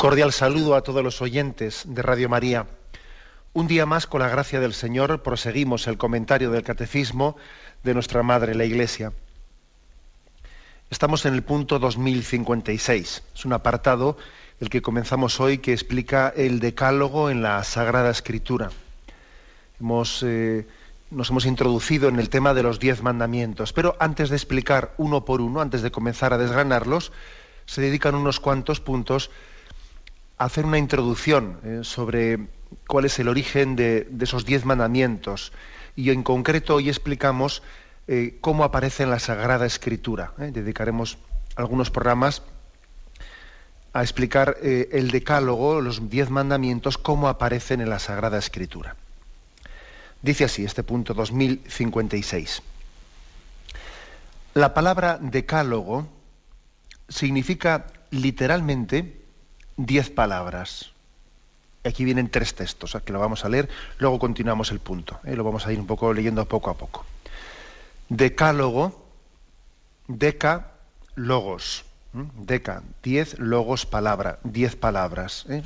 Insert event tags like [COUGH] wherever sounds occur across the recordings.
Cordial saludo a todos los oyentes de Radio María. Un día más, con la gracia del Señor, proseguimos el comentario del Catecismo de nuestra Madre, la Iglesia. Estamos en el punto 2056. Es un apartado el que comenzamos hoy que explica el decálogo en la Sagrada Escritura. Hemos, eh, nos hemos introducido en el tema de los diez mandamientos, pero antes de explicar uno por uno, antes de comenzar a desgranarlos, se dedican unos cuantos puntos hacer una introducción eh, sobre cuál es el origen de, esos diez mandamientos y en concreto hoy explicamos eh, cómo aparece en la Sagrada Escritura. Eh. Dedicaremos algunos programas a explicar el decálogo, los diez mandamientos, cómo aparecen en la Sagrada Escritura. Dice así este punto 2056. La palabra decálogo significa literalmente diez palabras. Aquí vienen tres textos, que lo vamos a leer, luego continuamos el punto, ¿eh? lo vamos a ir un poco leyendo poco a poco. Decálogo, deca, logos, deca, diez logos palabra, diez palabras. ¿eh?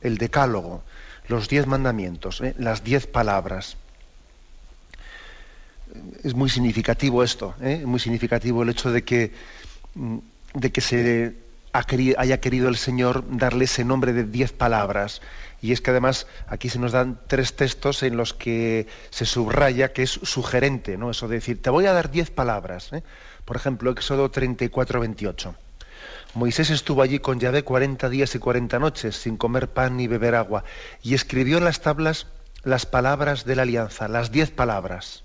El decálogo, los diez mandamientos, ¿eh? las diez palabras. Es muy significativo esto, muy significativo el hecho de que, mm, de que se haya querido el Señor darle ese nombre de diez palabras. Y es que además aquí se nos dan tres textos en los que se subraya que es sugerente, ¿no? Eso de decir, te voy a dar diez palabras. ¿eh? Por ejemplo, Éxodo 34, 28. Moisés estuvo allí con Yahvé cuarenta días y cuarenta noches, sin comer pan ni beber agua, y escribió en las tablas las palabras de la alianza, las diez palabras.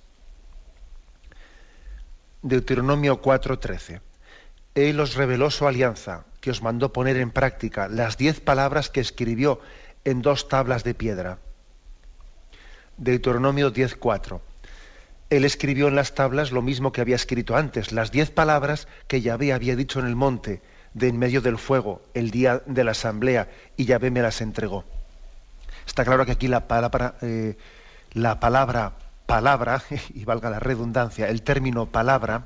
Deuteronomio 4, 13. Él os reveló su alianza, que os mandó poner en práctica las diez palabras que escribió en dos tablas de piedra. Deuteronomio 10.4. Él escribió en las tablas lo mismo que había escrito antes, las diez palabras que Yahvé había dicho en el monte, de en medio del fuego, el día de la asamblea, y Yahvé me las entregó. Está claro que aquí la palabra, eh, la palabra palabra, [LAUGHS] y valga la redundancia, el término palabra,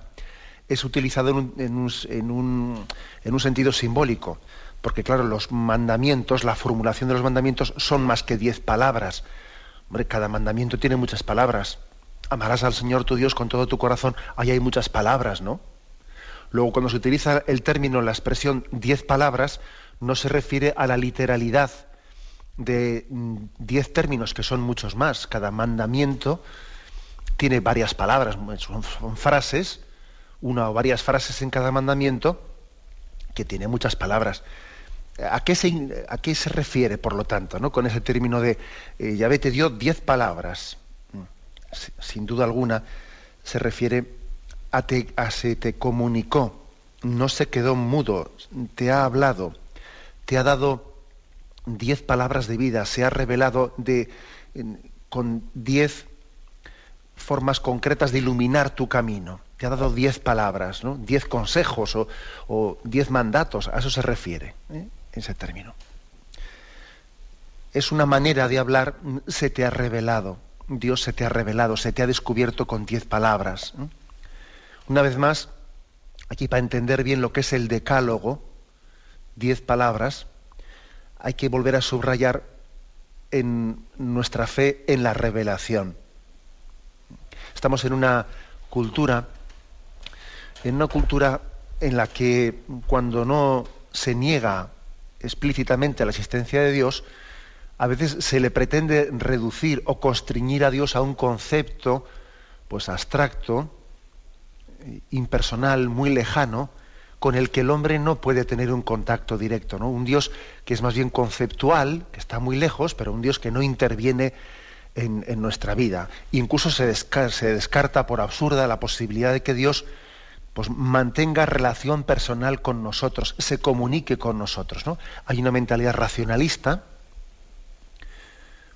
es utilizado en un, sentido simbólico, porque claro, los mandamientos, la formulación de los mandamientos son más que diez palabras. Hombre, cada mandamiento tiene muchas palabras. Amarás al Señor tu Dios con todo tu corazón. Ahí hay muchas palabras, ¿no? Luego, cuando se utiliza el término, la expresión diez palabras, no se refiere a la literalidad de mm, diez términos, que son muchos más. Cada mandamiento tiene varias palabras, son frases una o varias frases en cada mandamiento que tiene muchas palabras. ¿A qué se, a qué se refiere, por lo tanto, ¿no? con ese término de eh, Yahvé te dio diez palabras? Sin duda alguna se refiere a, te, a se te comunicó, no se quedó mudo, te ha hablado, te ha dado diez palabras de vida, se ha revelado de, con diez formas concretas de iluminar tu camino te ha dado diez palabras, ¿no? diez consejos o, diez mandatos, a eso se refiere ¿eh? ese término. Es una manera de hablar, se te ha revelado, Dios se te ha revelado, se te ha descubierto con diez palabras. Una vez más, aquí para entender bien lo que es el decálogo, diez palabras, hay que volver a subrayar en nuestra fe en la revelación. Estamos en una cultura en una cultura en la que cuando no se niega explícitamente la existencia de Dios, a veces se le pretende reducir o constriñir a Dios a un concepto pues abstracto, impersonal, muy lejano, con el que el hombre no puede tener un contacto directo, ¿no? Un Dios que es más bien conceptual, que está muy lejos, pero un Dios que no interviene en, nuestra vida. Incluso se, se descarta por absurda la posibilidad de que Dios pues mantenga relación personal con nosotros, se comunique con nosotros. ¿no? Hay una mentalidad racionalista,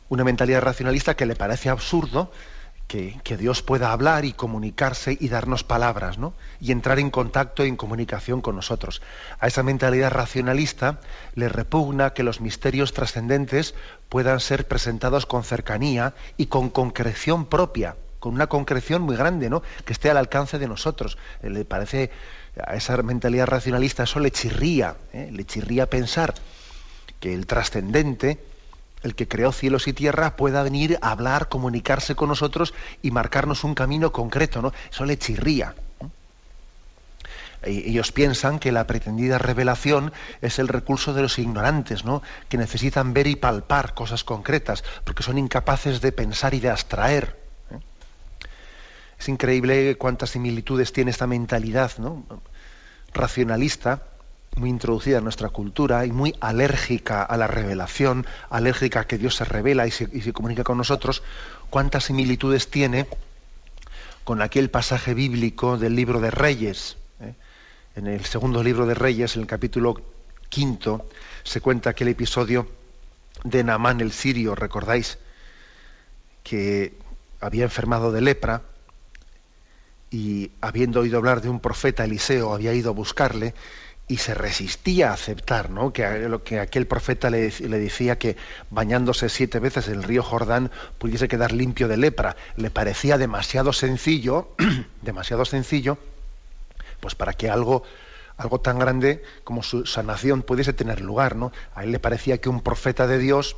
una mentalidad racionalista que le parece absurdo que, Dios pueda hablar y comunicarse y darnos palabras, ¿no? Y entrar en contacto y en comunicación con nosotros. A esa mentalidad racionalista le repugna que los misterios trascendentes puedan ser presentados con cercanía y con concreción propia, con una concreción muy grande, ¿no? Que esté al alcance de nosotros. Eh, le parece a esa mentalidad racionalista eso le chirría, ¿eh? le chirría pensar que el trascendente el que creó cielos y tierra, pueda venir a hablar, comunicarse con nosotros y marcarnos un camino concreto, ¿no? Eso le chirría. Ellos piensan que la pretendida revelación es el recurso de los ignorantes, ¿no? que necesitan ver y palpar cosas concretas, porque son incapaces de pensar y de abstraer. Es increíble cuántas similitudes tiene esta mentalidad ¿no? racionalista muy introducida en nuestra cultura y muy alérgica a la revelación, alérgica a que Dios se revela y se, comunica con nosotros, cuántas similitudes tiene con aquel pasaje bíblico del libro de Reyes. ¿eh? En el segundo libro de Reyes, en el capítulo quinto, se cuenta aquel episodio de Naamán el sirio, recordáis, que había enfermado de lepra y habiendo oído hablar de un profeta Eliseo, había ido a buscarle y se resistía a aceptar ¿no? que, que aquel profeta le, le, decía que bañándose siete veces en el río Jordán pudiese quedar limpio de lepra. Le parecía demasiado sencillo, [CLEARS THROAT] demasiado sencillo, pues para que algo, algo tan grande como su sanación pudiese tener lugar. ¿no? A él le parecía que un profeta de Dios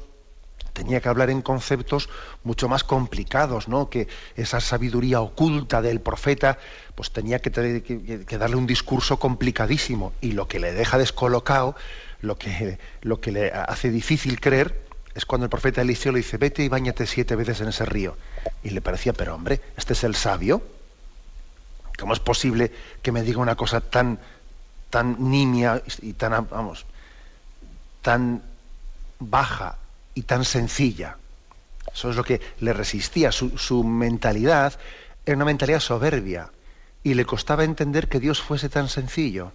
tenía que hablar en conceptos mucho más complicados, ¿no? Que esa sabiduría oculta del profeta, pues tenía que, darle un discurso complicadísimo. Y lo que le deja descolocado, lo que, lo que le hace difícil creer, es cuando el profeta Eliseo le dice, vete y bañate siete veces en ese río. Y le parecía, pero hombre, este es el sabio. ¿Cómo es posible que me diga una cosa tan, tan nimia y tan, vamos, tan baja y tan sencilla. Eso es lo que le resistía. Su, mentalidad era una mentalidad soberbia y le costaba entender que Dios fuese tan sencillo.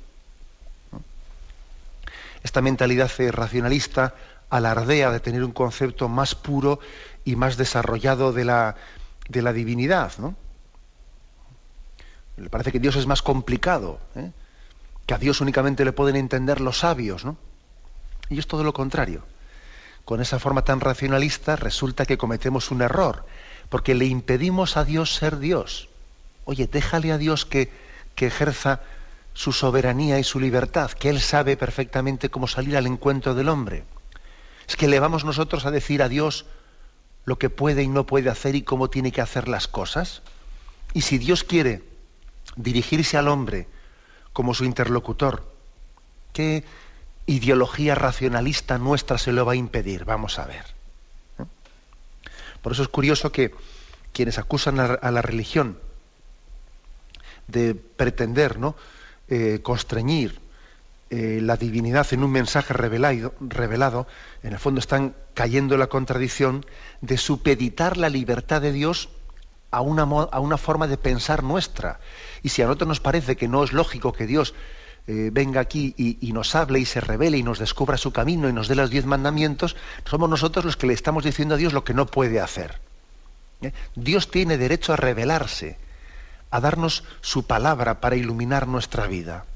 Esta mentalidad racionalista alardea de tener un concepto más puro y más desarrollado de la, divinidad. ¿no? Le parece que Dios es más complicado, ¿eh? que a Dios únicamente le pueden entender los sabios. ¿no? Y es todo lo contrario con esa forma tan racionalista, resulta que cometemos un error, porque le impedimos a Dios ser Dios. Oye, déjale a Dios que, que ejerza su soberanía y su libertad, que Él sabe perfectamente cómo salir al encuentro del hombre. Es que le vamos nosotros a decir a Dios lo que puede y no puede hacer y cómo tiene que hacer las cosas. Y si Dios quiere dirigirse al hombre como su interlocutor, ¿qué, ideología racionalista nuestra se lo va a impedir. Vamos a ver. Por eso es curioso que quienes acusan a, la religión de pretender ¿no? Eh, constreñir eh, la divinidad en un mensaje revelado, revelado, en el fondo están cayendo en la contradicción de supeditar la libertad de Dios a una, a una forma de pensar nuestra. Y si a nosotros nos parece que no es lógico que Dios eh, venga aquí y, nos hable y se revele y nos descubra su camino y nos dé los diez mandamientos, somos nosotros los que le estamos diciendo a Dios lo que no puede hacer. ¿Eh? Dios tiene derecho a revelarse, a darnos su palabra para iluminar nuestra vida.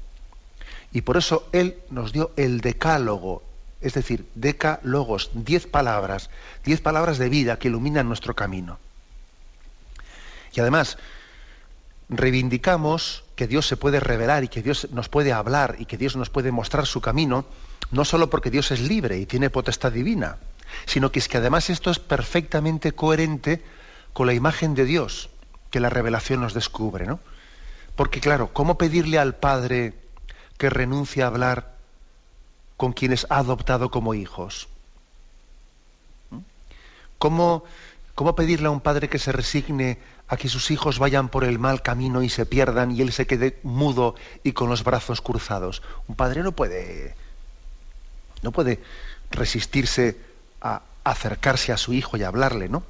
Y por eso Él nos dio el decálogo, es decir, decálogos, diez palabras, diez palabras de vida que iluminan nuestro camino. Y además, reivindicamos que Dios se puede revelar y que Dios nos puede hablar y que Dios nos puede mostrar su camino, no solo porque Dios es libre y tiene potestad divina, sino que es que además esto es perfectamente coherente con la imagen de Dios que la revelación nos descubre, ¿no? Porque claro, ¿cómo pedirle al Padre que renuncie a hablar con quienes ha adoptado como hijos? ¿Mm? ¿Cómo, ¿Cómo pedirle a un padre que se resigne a que sus hijos vayan por el mal camino y se pierdan y él se quede mudo y con los brazos cruzados. Un padre no puede no puede resistirse a acercarse a su hijo y hablarle, ¿no?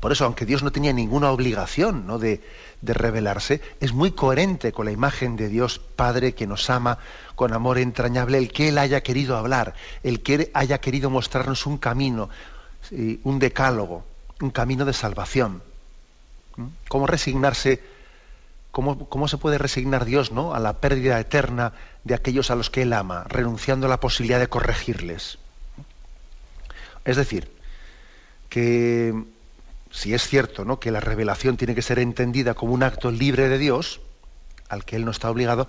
Por eso, aunque Dios no tenía ninguna obligación ¿no? de, de revelarse, es muy coherente con la imagen de Dios Padre que nos ama con amor entrañable, el que Él haya querido hablar, el que haya querido mostrarnos un camino, un decálogo, un camino de salvación. ¿Cómo resignarse? Cómo, ¿Cómo, se puede resignar Dios ¿no? a la pérdida eterna de aquellos a los que Él ama, renunciando a la posibilidad de corregirles? Es decir, que si es cierto ¿no? que la revelación tiene que ser entendida como un acto libre de Dios, al que Él no está obligado,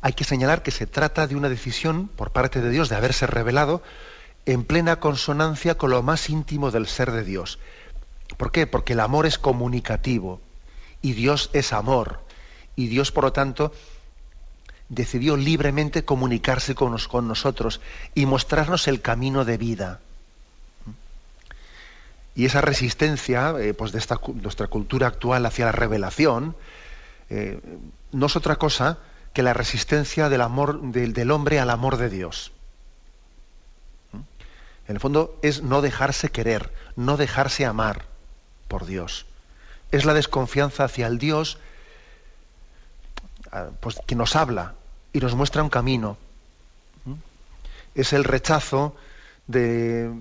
hay que señalar que se trata de una decisión por parte de Dios de haberse revelado en plena consonancia con lo más íntimo del ser de Dios. ¿Por qué? Porque el amor es comunicativo y Dios es amor. Y Dios, por lo tanto, decidió libremente comunicarse con, nosotros y mostrarnos el camino de vida. Y esa resistencia eh, pues de esta, nuestra cultura actual hacia la revelación eh, no es otra cosa que la resistencia del amor del hombre al amor de Dios. ¿Mm? En el fondo es no dejarse querer, no dejarse amar por Dios. Es la desconfianza hacia el Dios ah, pues, que nos habla y nos muestra un camino. ¿Mm? Es el rechazo de,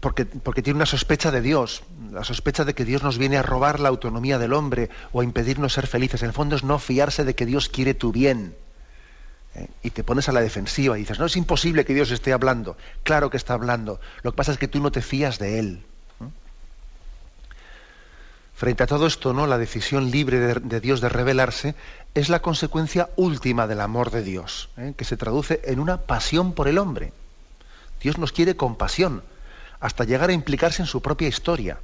porque, tiene una sospecha de Dios, la sospecha de que Dios nos viene a robar la autonomía del hombre o a impedirnos ser felices. En el fondo es no fiarse de que Dios quiere tu bien. ¿eh? Y te pones a la defensiva y dices, no es imposible que Dios esté hablando. Claro que está hablando. Lo que pasa es que tú no te fías de Él. Frente a todo esto, ¿no? la decisión libre de, Dios de revelarse es la consecuencia última del amor de Dios, ¿eh? que se traduce en una pasión por el hombre. Dios nos quiere con pasión hasta llegar a implicarse en su propia historia,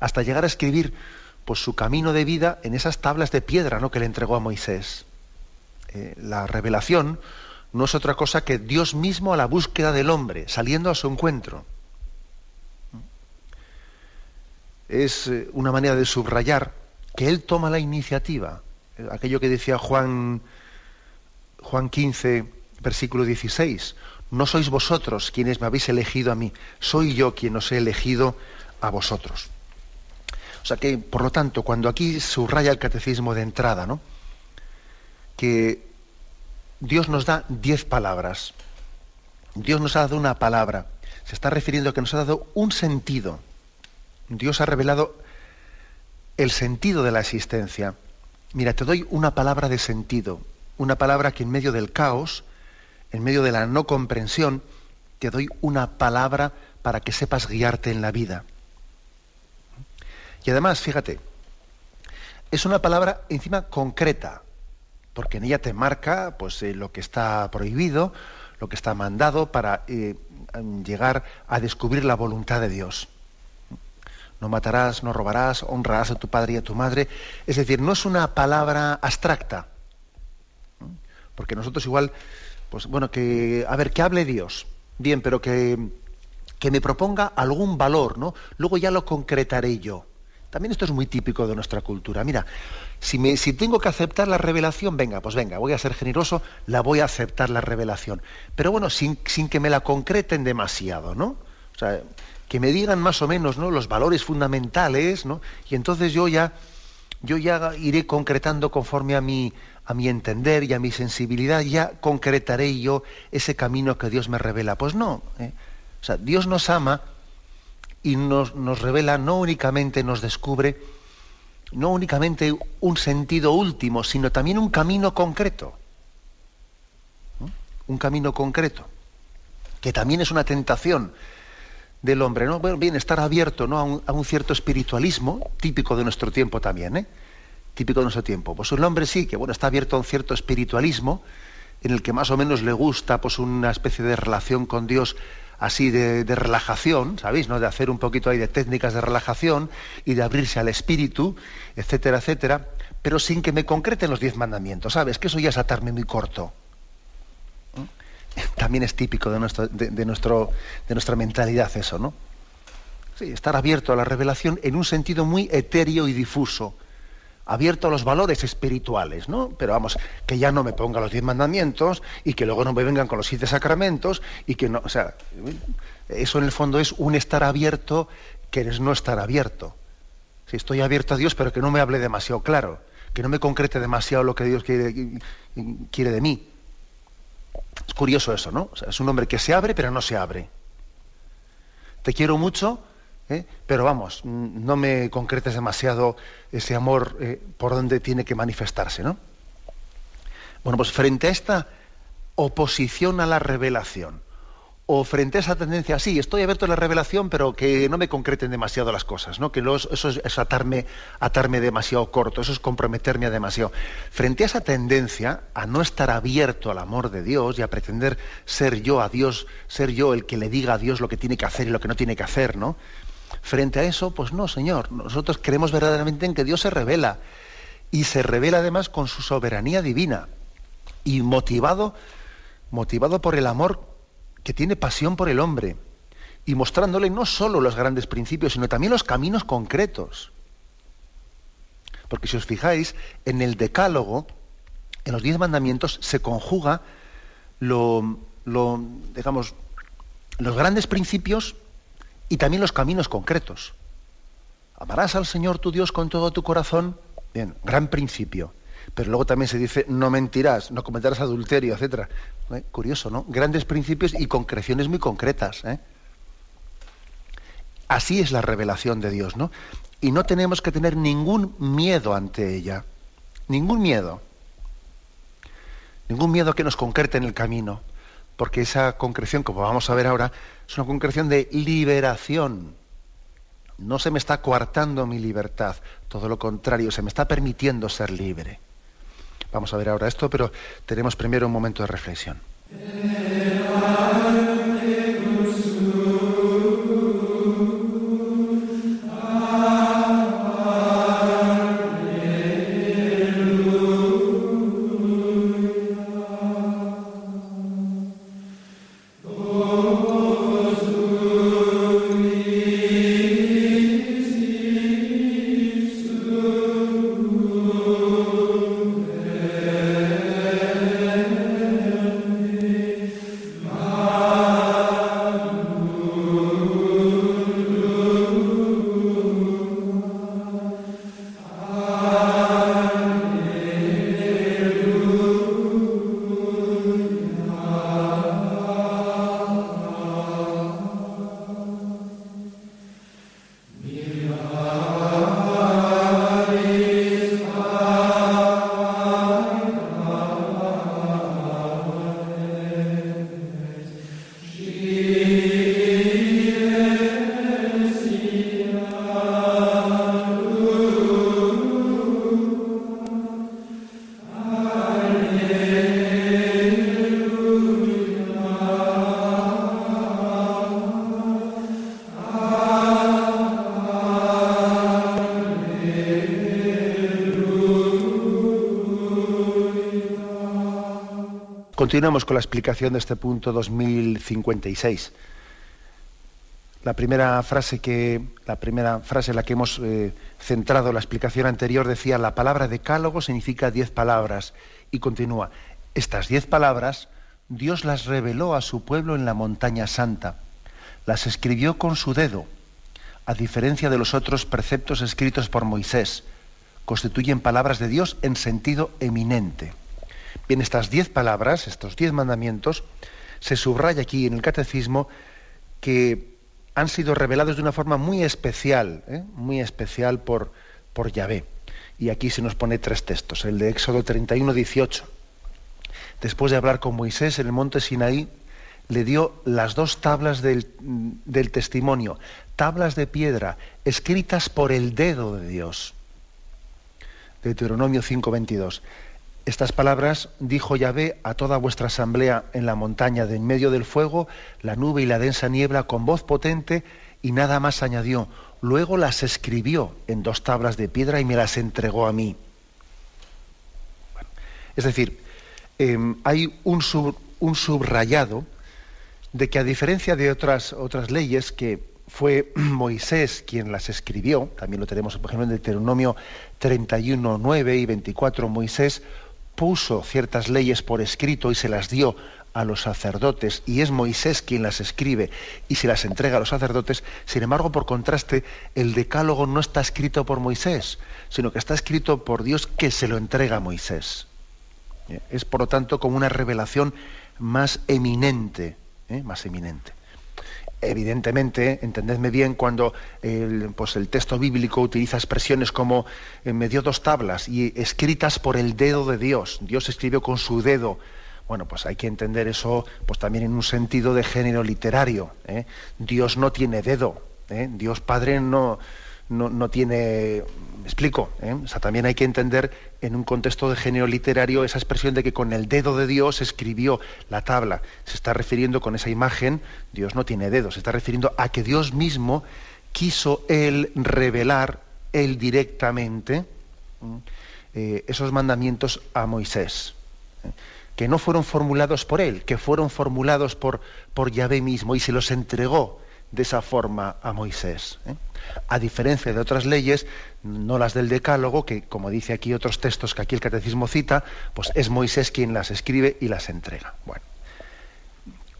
hasta llegar a escribir pues, su camino de vida en esas tablas de piedra ¿no? que le entregó a Moisés. Eh, la revelación no es otra cosa que Dios mismo a la búsqueda del hombre, saliendo a su encuentro. Es eh, una manera de subrayar que Él toma la iniciativa. Eh, aquello que decía Juan, Juan 15, versículo 16 no sois vosotros quienes me habéis elegido a mí, soy yo quien os he elegido a vosotros. O sea que, por lo tanto, cuando aquí subraya el catecismo de entrada, ¿no? que Dios nos da diez palabras, Dios nos ha dado una palabra, se está refiriendo a que nos ha dado un sentido. Dios ha revelado el sentido de la existencia. Mira, te doy una palabra de sentido, una palabra que en medio del caos, en medio de la no comprensión, te doy una palabra para que sepas guiarte en la vida. Y además, fíjate, es una palabra encima concreta, porque en ella te marca pues, eh, lo que está prohibido, lo que está mandado para eh, llegar a descubrir la voluntad de Dios. No matarás, no robarás, honrarás a tu padre y a tu madre. Es decir, no es una palabra abstracta, porque nosotros igual pues bueno, que, a ver, que hable Dios. Bien, pero que, que me proponga algún valor, ¿no? Luego ya lo concretaré yo. También esto es muy típico de nuestra cultura. Mira, si, me, si tengo que aceptar la revelación, venga, pues venga, voy a ser generoso, la voy a aceptar la revelación. Pero bueno, sin, sin que me la concreten demasiado, ¿no? O sea, que me digan más o menos, ¿no? Los valores fundamentales, ¿no? Y entonces yo ya, yo ya iré concretando conforme a mi, a mi entender y a mi sensibilidad, ya concretaré yo ese camino que Dios me revela. Pues no. ¿eh? O sea, Dios nos ama y nos, nos, revela, no únicamente nos descubre, no únicamente un sentido último, sino también un camino concreto. Un camino concreto, que también es una tentación del hombre, ¿no? Bueno, bien, estar abierto ¿no? a, un, cierto espiritualismo, típico de nuestro tiempo también, ¿eh? típico de nuestro tiempo. Pues un hombre sí, que bueno, está abierto a un cierto espiritualismo, en el que más o menos le gusta pues una especie de relación con Dios así de, relajación, ¿sabéis? ¿no? De hacer un poquito ahí de técnicas de relajación y de abrirse al espíritu, etcétera, etcétera, pero sin que me concreten los diez mandamientos, ¿sabes? Que eso ya es atarme muy corto. También es típico de, nuestro, de, nuestra mentalidad eso, ¿no? Sí, estar abierto a la revelación en un sentido muy etéreo y difuso abierto a los valores espirituales, ¿no? Pero vamos, que ya no me ponga los diez mandamientos y que luego no me vengan con los siete sacramentos y que no, o sea, eso en el fondo es un estar abierto que es no estar abierto. Si estoy abierto a Dios, pero que no me hable demasiado claro, que no me concrete demasiado lo que Dios quiere, quiere de mí. Es curioso eso, ¿no? es un hombre que se abre, pero no se abre. Te quiero mucho, ¿eh? pero vamos, no me concretes demasiado ese amor eh, por donde tiene que manifestarse, ¿no? Bueno, pues frente a esta oposición a la revelación, o frente a esa tendencia, sí, estoy abierto a la revelación, pero que no me concreten demasiado las cosas, ¿no? Que eso es, atarme, atarme demasiado corto, eso es comprometerme demasiado. Frente a esa tendencia a no estar abierto al amor de Dios y a pretender ser yo a Dios, ser yo el que le diga a Dios lo que tiene que hacer y lo que no tiene que hacer, ¿no? Frente a eso, pues no, Señor, nosotros creemos verdaderamente en que Dios se revela y se revela además con su soberanía divina y motivado motivado por el amor que tiene pasión por el hombre y mostrándole no solo los grandes principios, sino también los caminos concretos. Porque si os fijáis, en el decálogo, en los diez mandamientos, se conjuga lo, lo, los grandes principios y también los caminos concretos. Amarás al Señor tu Dios con todo tu corazón. Bien, gran principio. Pero luego también se dice, no mentirás, no cometerás adulterio, etc. ¿Eh? Curioso, ¿no? Grandes principios y concreciones muy concretas. ¿eh? Así es la revelación de Dios, ¿no? Y no tenemos que tener ningún miedo ante ella. Ningún miedo. Ningún miedo que nos concrete en el camino. Porque esa concreción, como vamos a ver ahora, es una concreción de liberación. No se me está coartando mi libertad, todo lo contrario, se me está permitiendo ser libre. Vamos a ver ahora esto, pero tenemos primero un momento de reflexión. Continuamos con la explicación de este punto 2056. La primera frase que la primera frase en la que hemos eh, centrado la explicación anterior decía la palabra decálogo significa diez palabras y continúa estas diez palabras Dios las reveló a su pueblo en la montaña santa. Las escribió con su dedo a diferencia de los otros preceptos escritos por Moisés. Constituyen palabras de Dios en sentido eminente Bien, estas diez palabras, estos diez mandamientos, se subraya aquí en el catecismo que han sido revelados de una forma muy especial, ¿eh? muy especial por, por Yahvé. Y aquí se nos pone tres textos. El de Éxodo 31, 18. Después de hablar con Moisés en el monte Sinaí, le dio las dos tablas del, del testimonio, tablas de piedra, escritas por el dedo de Dios. Deuteronomio 5, 22. Estas palabras dijo Yahvé a toda vuestra asamblea en la montaña de en medio del fuego, la nube y la densa niebla con voz potente y nada más añadió. Luego las escribió en dos tablas de piedra y me las entregó a mí. es decir, em, hay un, subrayado de que a diferencia de otras, otras leyes que fue [CLEARS THROAT] Moisés quien las escribió, también lo tenemos por ejemplo en Deuteronomio 31, 9 y 24, Moisés puso ciertas leyes por escrito y se las dio a los sacerdotes y es Moisés quien las escribe y se las entrega a los sacerdotes, sin embargo, por contraste, el decálogo no está escrito por Moisés, sino que está escrito por Dios que se lo entrega a Moisés. ¿Eh? Es, por lo tanto, como una revelación más eminente, ¿eh? más eminente. Evidentemente, entendedme bien, cuando el, pues el texto bíblico utiliza expresiones como eh, me dio dos tablas y escritas por el dedo de Dios. Dios escribió con su dedo bueno, pues hay que entender eso pues también en un sentido de género literario. ¿eh? Dios no tiene dedo, ¿eh? Dios Padre no, no, tiene... Me explico. ¿eh? O sea, también hay que entender en un contexto de género literario esa expresión de que con el dedo de Dios escribió la tabla. Se está refiriendo con esa imagen, Dios no tiene dedo, se está refiriendo a que Dios mismo quiso él revelar, él directamente, esos mandamientos a Moisés que no fueron formulados por él, que fueron formulados por, por Yahvé mismo y se los entregó de esa forma a Moisés. A diferencia de otras leyes, no las del Decálogo, que como dice aquí otros textos que aquí el Catecismo cita, pues es Moisés quien las escribe y las entrega. Bueno,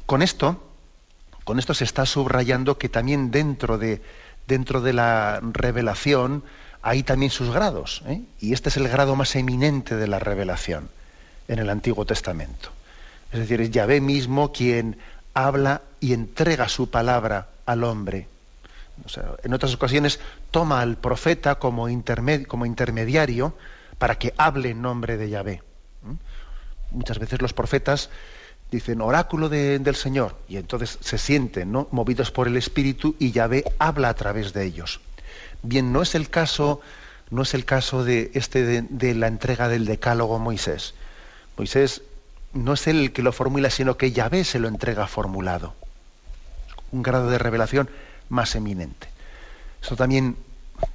con esto, con esto se está subrayando que también dentro de, dentro de la revelación hay también sus grados, ¿eh? y este es el grado más eminente de la revelación en el Antiguo Testamento. Es decir, es Yahvé mismo quien habla y entrega su palabra al hombre. En otras ocasiones toma al profeta como, como, intermediario para que hable en nombre de Yahvé. Muchas veces los profetas dicen oráculo del Señor y entonces se sienten ¿no? movidos por el Espíritu y Yahvé habla a través de ellos. Bien, no es el caso, no es el caso de, este de, la entrega del decálogo a Moisés. Moisés no es él el que lo formula, sino que Yahvé se lo entrega formulado. Un grado de revelación más eminente. Eso también,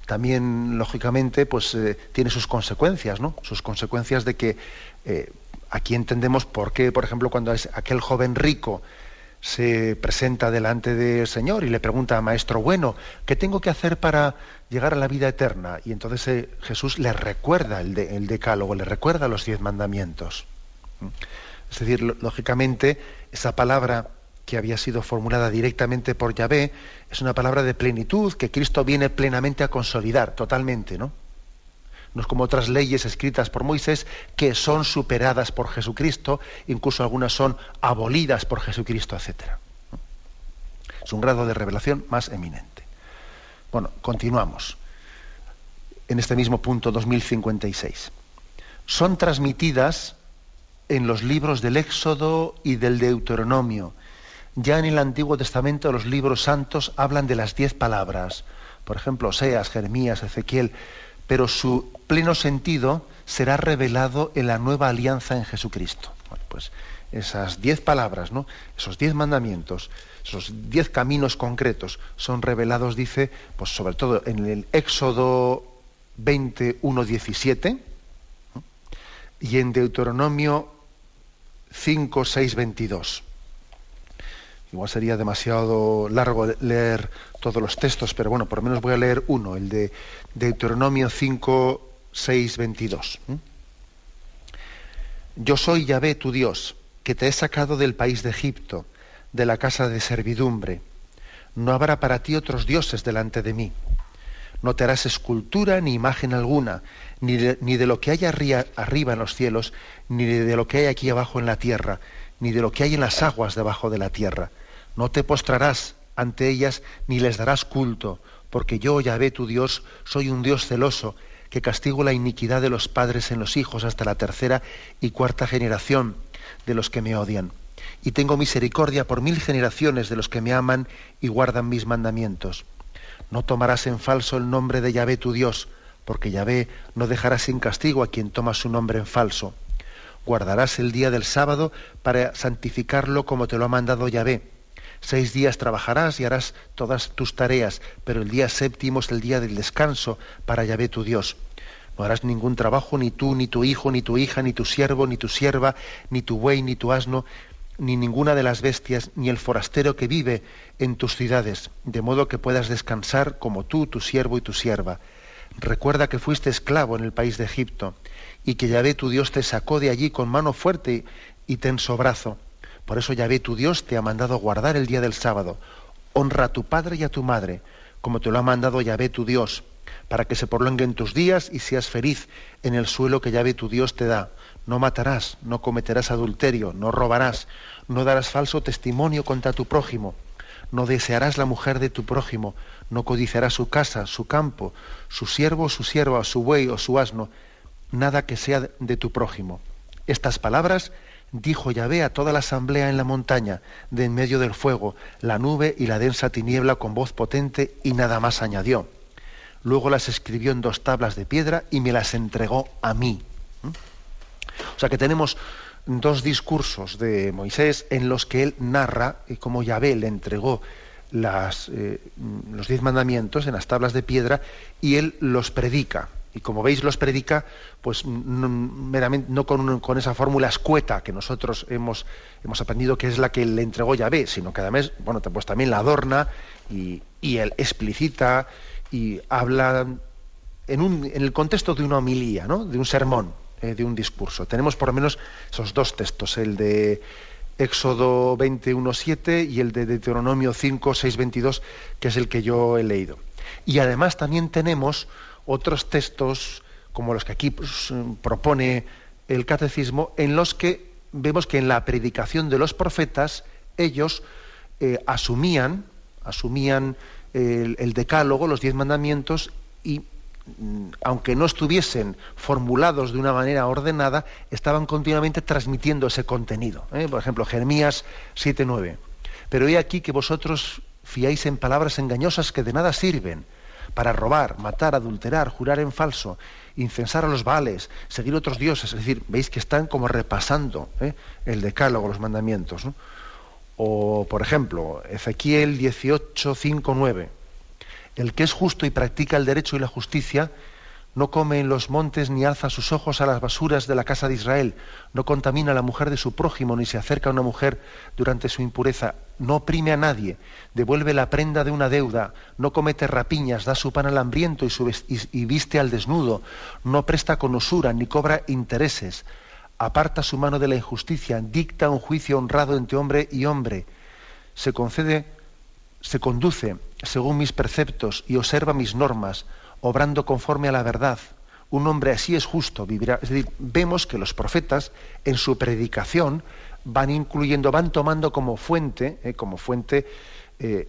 también lógicamente, pues eh, tiene sus consecuencias, ¿no? Sus consecuencias de que eh, aquí entendemos por qué, por ejemplo, cuando es aquel joven rico se presenta delante del Señor y le pregunta, Maestro bueno, ¿qué tengo que hacer para llegar a la vida eterna? Y entonces eh, Jesús le recuerda el, el decálogo, le recuerda los diez mandamientos. Es decir, lógicamente, esa palabra que había sido formulada directamente por Yahvé es una palabra de plenitud que Cristo viene plenamente a consolidar, totalmente, ¿no? No es como otras leyes escritas por Moisés que son superadas por Jesucristo, incluso algunas son abolidas por Jesucristo, etc. Es un grado de revelación más eminente. Bueno, continuamos. En este mismo punto 2056. Son transmitidas en los libros del Éxodo y del Deuteronomio. Ya en el Antiguo Testamento los libros santos hablan de las diez palabras, por ejemplo, Oseas, Jeremías, Ezequiel, pero su pleno sentido será revelado en la nueva alianza en Jesucristo. pues esas diez palabras, ¿no? esos diez mandamientos, esos diez caminos concretos son revelados, dice, pues sobre todo en el Éxodo 21, 17 y en Deuteronomio 5, 6, 22. Igual sería demasiado largo leer todos los textos, pero bueno, por lo menos voy a leer uno, el de Deuteronomio 5, 6, 22. Yo soy Yahvé tu Dios, que te he sacado del país de Egipto, de la casa de servidumbre. No habrá para ti otros dioses delante de mí. No te harás escultura ni imagen alguna, ni de, lo que hay arriba en los cielos, ni de lo que hay aquí abajo en la tierra, ni de lo que hay en las aguas debajo de la tierra. No te postrarás ante ellas ni les darás culto, porque yo, Yahvé tu Dios, soy un Dios celoso, que castigo la iniquidad de los padres en los hijos hasta la tercera y cuarta generación de los que me odian. Y tengo misericordia por mil generaciones de los que me aman y guardan mis mandamientos. No tomarás en falso el nombre de Yahvé tu Dios, porque Yahvé no dejará sin castigo a quien toma su nombre en falso. Guardarás el día del sábado para santificarlo como te lo ha mandado Yahvé. Seis días trabajarás y harás todas tus tareas, pero el día séptimo es el día del descanso para Yahvé tu Dios. No harás ningún trabajo, ni tú, ni tu hijo, ni tu hija, ni tu siervo, ni tu sierva, ni tu buey, ni tu asno, ni ninguna de las bestias, ni el forastero que vive en tus ciudades, de modo que puedas descansar como tú, tu siervo y tu sierva. Recuerda que fuiste esclavo en el país de Egipto, y que Yahvé tu Dios te sacó de allí con mano fuerte y tenso brazo. Por eso Yahvé tu Dios te ha mandado guardar el día del sábado. Honra a tu padre y a tu madre, como te lo ha mandado Yahvé tu Dios, para que se prolonguen tus días y seas feliz en el suelo que Yahvé tu Dios te da. No matarás, no cometerás adulterio, no robarás, no darás falso testimonio contra tu prójimo, no desearás la mujer de tu prójimo, no codiciarás su casa, su campo, su siervo su sierva, su buey o su asno, nada que sea de tu prójimo. Estas palabras dijo Yahvé a toda la asamblea en la montaña, de en medio del fuego, la nube y la densa tiniebla con voz potente, y nada más añadió. Luego las escribió en dos tablas de piedra y me las entregó a mí. O sea que tenemos dos discursos de Moisés en los que él narra cómo Yahvé le entregó eh, los diez mandamientos en las tablas de piedra y él los predica. Y como veis, los predica, pues no, meramente, no con, esa fórmula escueta que nosotros hemos, hemos aprendido que es la que le entregó Yahvé, sino que además, bueno, pues también la adorna y, y él explicita y habla en, un, en el contexto de una homilía, ¿no? de un sermón. Eh, de un discurso. Tenemos por lo menos esos dos textos, el de Éxodo 21.7 y el de Deuteronomio 5, 22, que es el que yo he leído. Y además también tenemos otros textos, como los que aquí pues, propone el catecismo, en los que vemos que en la predicación de los profetas ellos eh, asumían, asumían el, decálogo, los diez mandamientos, y Mm, aunque no estuviesen formulados de una manera ordenada, estaban continuamente transmitiendo ese contenido. ¿eh? Por ejemplo, Jeremías 7.9. Pero he aquí que vosotros fiáis en palabras engañosas que de nada sirven para robar, matar, adulterar, jurar en falso, incensar a los vales, seguir otros dioses. Es decir, veis que están como repasando ¿eh? el decálogo, los mandamientos. O, por ejemplo, Ezequiel 18, 9. El que es justo y practica el derecho y la justicia, no come en los montes ni alza sus ojos a las basuras de la casa de Israel, no contamina a la mujer de su prójimo, ni se acerca a una mujer durante su impureza, no oprime a nadie, devuelve la prenda de una deuda, no comete rapiñas, da su pan al hambriento y, viste al desnudo, no presta con usura, ni cobra intereses, aparta su mano de la injusticia, dicta un juicio honrado entre hombre y hombre, se concede se conduce según mis preceptos y observa mis normas, obrando conforme a la verdad. Un hombre así es justo, vivirá. Es decir, vemos que los profetas en su predicación van incluyendo, van tomando como fuente, eh, como fuente eh,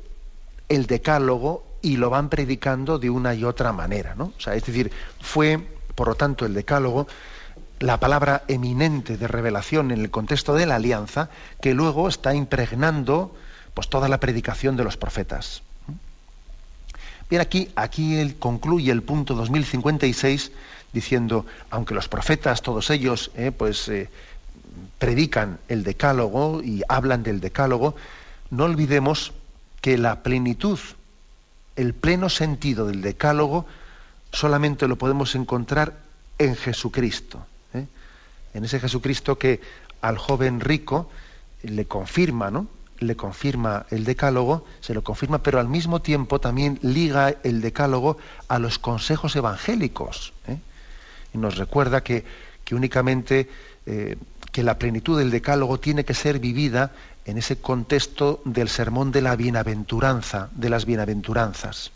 el decálogo y lo van predicando de una y otra manera. ¿no? O sea, es decir, fue, por lo tanto, el decálogo la palabra eminente de revelación en el contexto de la alianza que luego está impregnando pues toda la predicación de los profetas. Bien, aquí, aquí él concluye el punto 2056 diciendo, aunque los profetas, todos ellos, eh, pues predican el decálogo y hablan del decálogo, no olvidemos que la plenitud, el pleno sentido del decálogo, solamente lo podemos encontrar en Jesucristo. ¿eh? En ese Jesucristo que al joven rico le confirma, ¿no? le confirma el decálogo, se lo confirma, pero al mismo tiempo también liga el decálogo a los consejos evangélicos. ¿eh? Y nos recuerda que, únicamente eh, que la plenitud del decálogo tiene que ser vivida en ese contexto del sermón de la bienaventuranza, de las bienaventuranzas.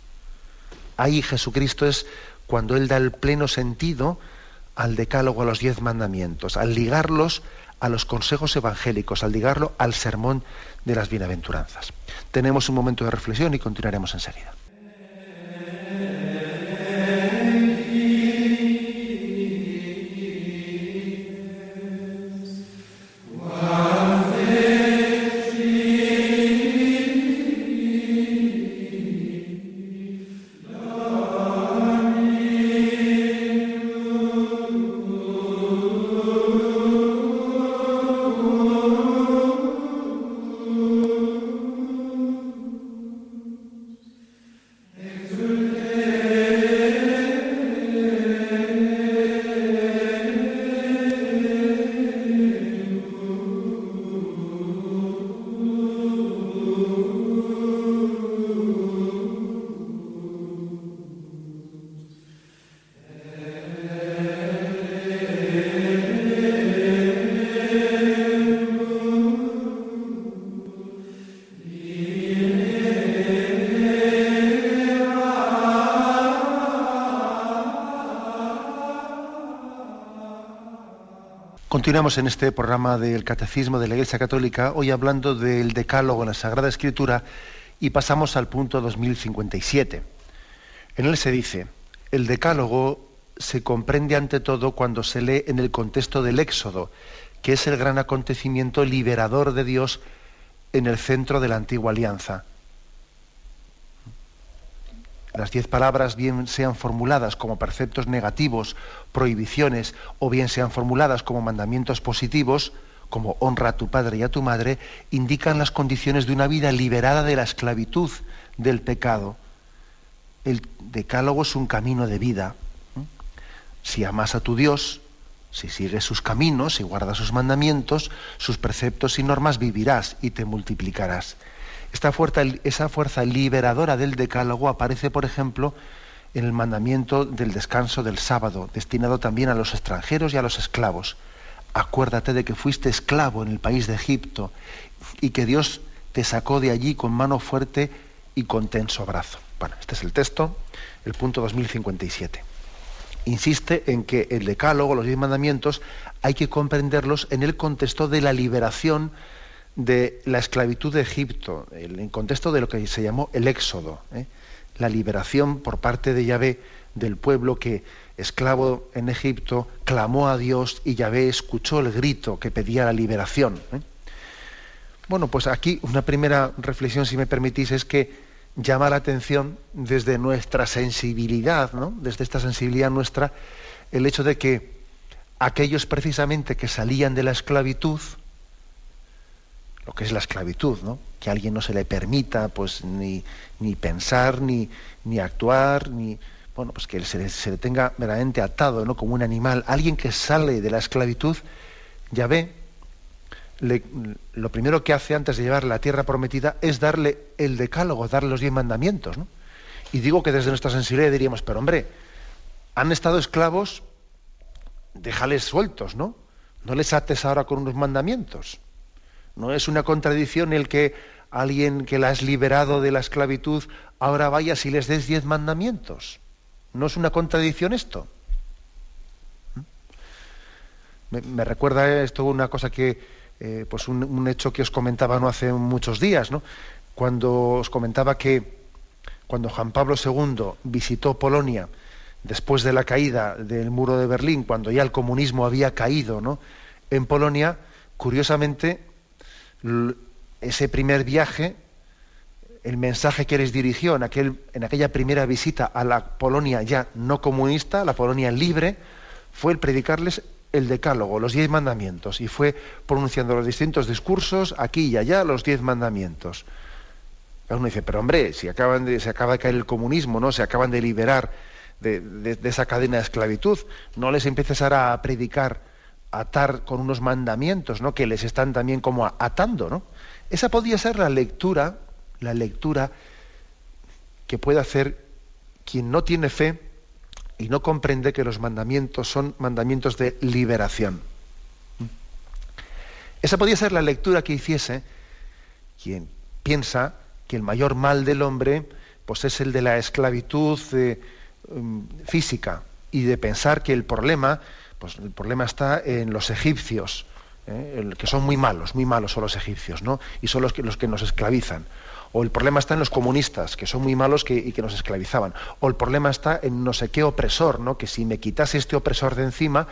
Ahí Jesucristo es cuando Él da el pleno sentido al decálogo, a los diez mandamientos, al ligarlos a los consejos evangélicos, al ligarlo al sermón de las bienaventuranzas. Tenemos un momento de reflexión y continuaremos enseguida. Continuamos en este programa del Catecismo de la Iglesia Católica, hoy hablando del Decálogo en la Sagrada Escritura y pasamos al punto 2057. En él se dice, el Decálogo se comprende ante todo cuando se lee en el contexto del Éxodo, que es el gran acontecimiento liberador de Dios en el centro de la antigua alianza. Las diez palabras bien sean formuladas como preceptos negativos, prohibiciones, o bien sean formuladas como mandamientos positivos, como honra a tu padre y a tu madre, indican las condiciones de una vida liberada de la esclavitud del pecado. El decálogo es un camino de vida. Si amas a tu Dios, si sigues sus caminos, si guardas sus mandamientos, sus preceptos y normas, vivirás y te multiplicarás. Esta fuerza, esa fuerza liberadora del decálogo aparece, por ejemplo, en el mandamiento del descanso del sábado, destinado también a los extranjeros y a los esclavos. Acuérdate de que fuiste esclavo en el país de Egipto y que Dios te sacó de allí con mano fuerte y con tenso brazo. Bueno, este es el texto, el punto 2057. Insiste en que el decálogo, los diez mandamientos, hay que comprenderlos en el contexto de la liberación de la esclavitud de Egipto, en contexto de lo que se llamó el éxodo, ¿eh? la liberación por parte de Yahvé del pueblo que, esclavo en Egipto, clamó a Dios y Yahvé escuchó el grito que pedía la liberación. ¿eh? Bueno, pues aquí una primera reflexión, si me permitís, es que llama la atención desde nuestra sensibilidad, ¿no? desde esta sensibilidad nuestra, el hecho de que aquellos precisamente que salían de la esclavitud, lo que es la esclavitud, ¿no? Que a alguien no se le permita pues ni, ni pensar, ni, ni actuar, ni bueno, pues que se le, se le tenga verdaderamente atado, ¿no? Como un animal. Alguien que sale de la esclavitud, ya ve, lo primero que hace antes de llevar la tierra prometida es darle el decálogo, darle los diez mandamientos, ¿no? Y digo que desde nuestra sensibilidad diríamos, pero hombre, han estado esclavos, déjales sueltos, ¿no? No les ates ahora con unos mandamientos. No es una contradicción el que alguien que la has liberado de la esclavitud ahora vaya y les des diez mandamientos. ¿No es una contradicción esto? Me, recuerda esto una cosa que, eh, pues un, hecho que os comentaba no hace muchos días, ¿no? Cuando os comentaba que cuando Juan Pablo II visitó Polonia después de la caída del muro de Berlín, cuando ya el comunismo había caído, ¿no? En Polonia, curiosamente, ese primer viaje, el mensaje que les dirigió en, aquel, en aquella primera visita a la Polonia ya no comunista, la Polonia libre, fue el predicarles el decálogo, los diez mandamientos, y fue pronunciando los distintos discursos, aquí y allá, los diez mandamientos. Uno dice, pero hombre, si acaban de, se acaba de caer el comunismo, ¿no? Se acaban de liberar de, de esa cadena de esclavitud, no les empieces ahora a predicar atar con unos mandamientos, ¿no? Que les están también como atando, ¿no? Esa podría ser la lectura, la lectura que puede hacer quien no tiene fe y no comprende que los mandamientos son mandamientos de liberación. Esa podría ser la lectura que hiciese quien piensa que el mayor mal del hombre pues es el de la esclavitud eh, um, física y de pensar que el problema pues el problema está en los egipcios, ¿eh? que son muy malos, muy malos son los egipcios, ¿no? Y son los que, los que nos esclavizan. O el problema está en los comunistas, que son muy malos y que nos esclavizaban. O el problema está en no sé qué opresor, ¿no? Que si me quitase este opresor de encima,